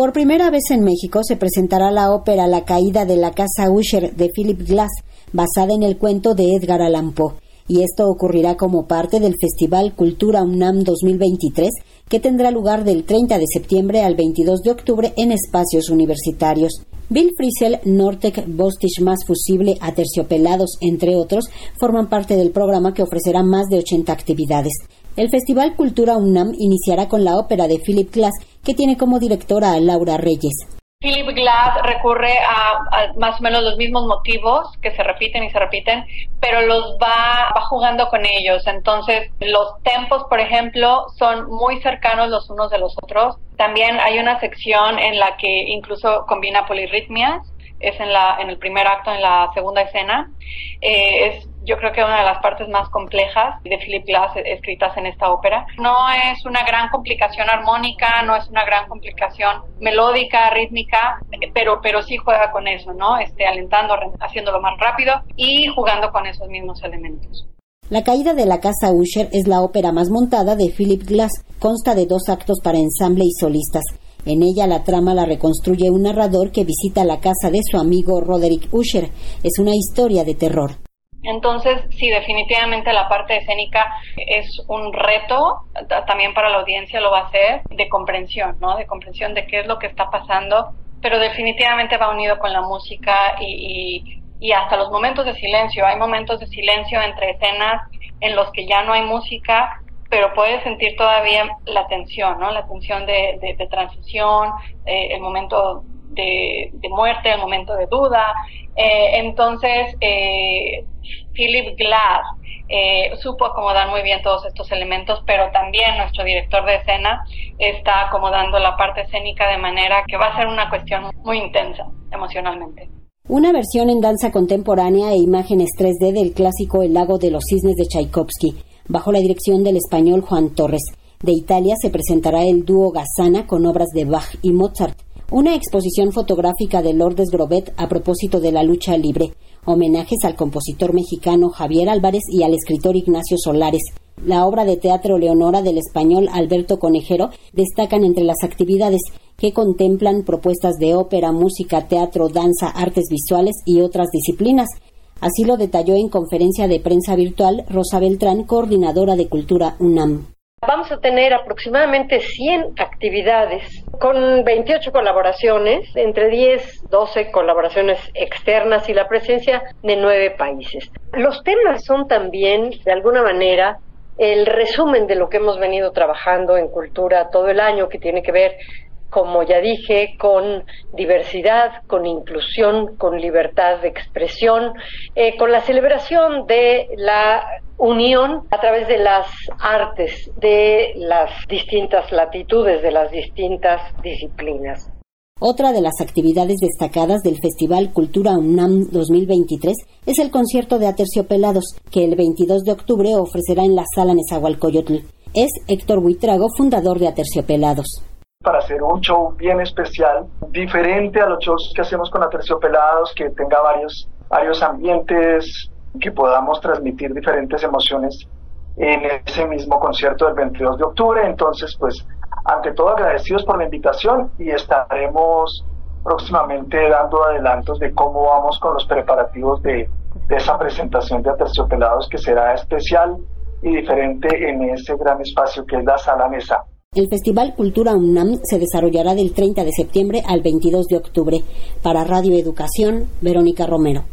Por primera vez en México se presentará la ópera La caída de la casa Usher de Philip Glass, basada en el cuento de Edgar Allan Poe y esto ocurrirá como parte del Festival Cultura UNAM 2023 que tendrá lugar del 30 de septiembre al 22 de octubre en espacios universitarios. Bill Frisell, Nortec, Bostich Más Fusible, Aterciopelados, entre otros, forman parte del programa que ofrecerá más de 80 actividades. El Festival Cultura UNAM iniciará con la ópera de Philip Glass, que tiene como directora Laura Reyes. Philip Glass recurre a, más o menos los mismos motivos que se repiten y se repiten, pero los va, va jugando con ellos. Entonces, los tempos, por ejemplo, son muy cercanos los unos de los otros. También hay una sección en la que incluso combina polirritmias es en, la, en el primer acto, en la segunda escena. Eh, es yo creo que una de las partes más complejas de Philip Glass escritas en esta ópera. No es una gran complicación armónica, no es una gran complicación melódica, rítmica, pero, pero sí juega con eso, ¿no? Este, alentando, haciéndolo más rápido y jugando con esos mismos elementos. La caída de la casa Usher es la ópera más montada de Philip Glass. Consta de dos actos para ensamble y solistas. En ella la trama la reconstruye un narrador que visita la casa de su amigo Roderick Usher. Es una historia de terror. Entonces, sí, definitivamente la parte escénica es un reto, también para la audiencia lo va a ser, de comprensión, ¿no? De comprensión de qué es lo que está pasando, pero definitivamente va unido con la música y, y hasta los momentos de silencio. Hay momentos de silencio entre escenas en los que ya no hay música pero puedes sentir todavía la tensión, ¿no? La tensión de, de, transición, eh, el momento de, muerte, el momento de duda. Eh, entonces, eh, Philip Glass supo acomodar muy bien todos estos elementos, pero también nuestro director de escena está acomodando la parte escénica de manera que va a ser una cuestión muy intensa emocionalmente. Una versión en danza contemporánea e imágenes 3D del clásico El lago de los cisnes de Tchaikovsky bajo la dirección del español Juan Torres. De Italia se presentará el dúo Gazzana con obras de Bach y Mozart. Una exposición fotográfica de Lourdes Grobet a propósito de la lucha libre. Homenajes al compositor mexicano Javier Álvarez y al escritor Ignacio Solares. La obra de teatro Leonora del español Alberto Conejero destacan entre las actividades que contemplan propuestas de ópera, música, teatro, danza, artes visuales y otras disciplinas. Así lo detalló en conferencia de prensa virtual Rosa Beltrán, coordinadora de Cultura UNAM. Vamos a tener aproximadamente 100 actividades con 28 colaboraciones, entre 10, 12 colaboraciones externas y la presencia de nueve países. Los temas son también, de alguna manera, el resumen de lo que hemos venido trabajando en cultura todo el año, que tiene que ver como ya dije, con diversidad, con inclusión, con libertad de expresión, eh, con la celebración de la unión a través de las artes de las distintas latitudes, de las distintas disciplinas. Otra de las actividades destacadas del Festival Cultura UNAM 2023 es el concierto de Aterciopelados, que el 22 de octubre ofrecerá en la Sala Nezahualcóyotl. Es Héctor Buitrago, fundador de Aterciopelados para hacer un show bien especial, diferente a los shows que hacemos con Aterciopelados, que tenga varios, varios ambientes, que podamos transmitir diferentes emociones en ese mismo concierto del 22 de octubre. Entonces, pues, ante todo agradecidos por la invitación y estaremos próximamente dando adelantos de cómo vamos con los preparativos de, de esa presentación de Aterciopelados que será especial y diferente en ese gran espacio que es la Sala Mesa. El Festival Cultura UNAM se desarrollará del 30 de septiembre al 22 de octubre. Para Radio Educación, Verónica Romero.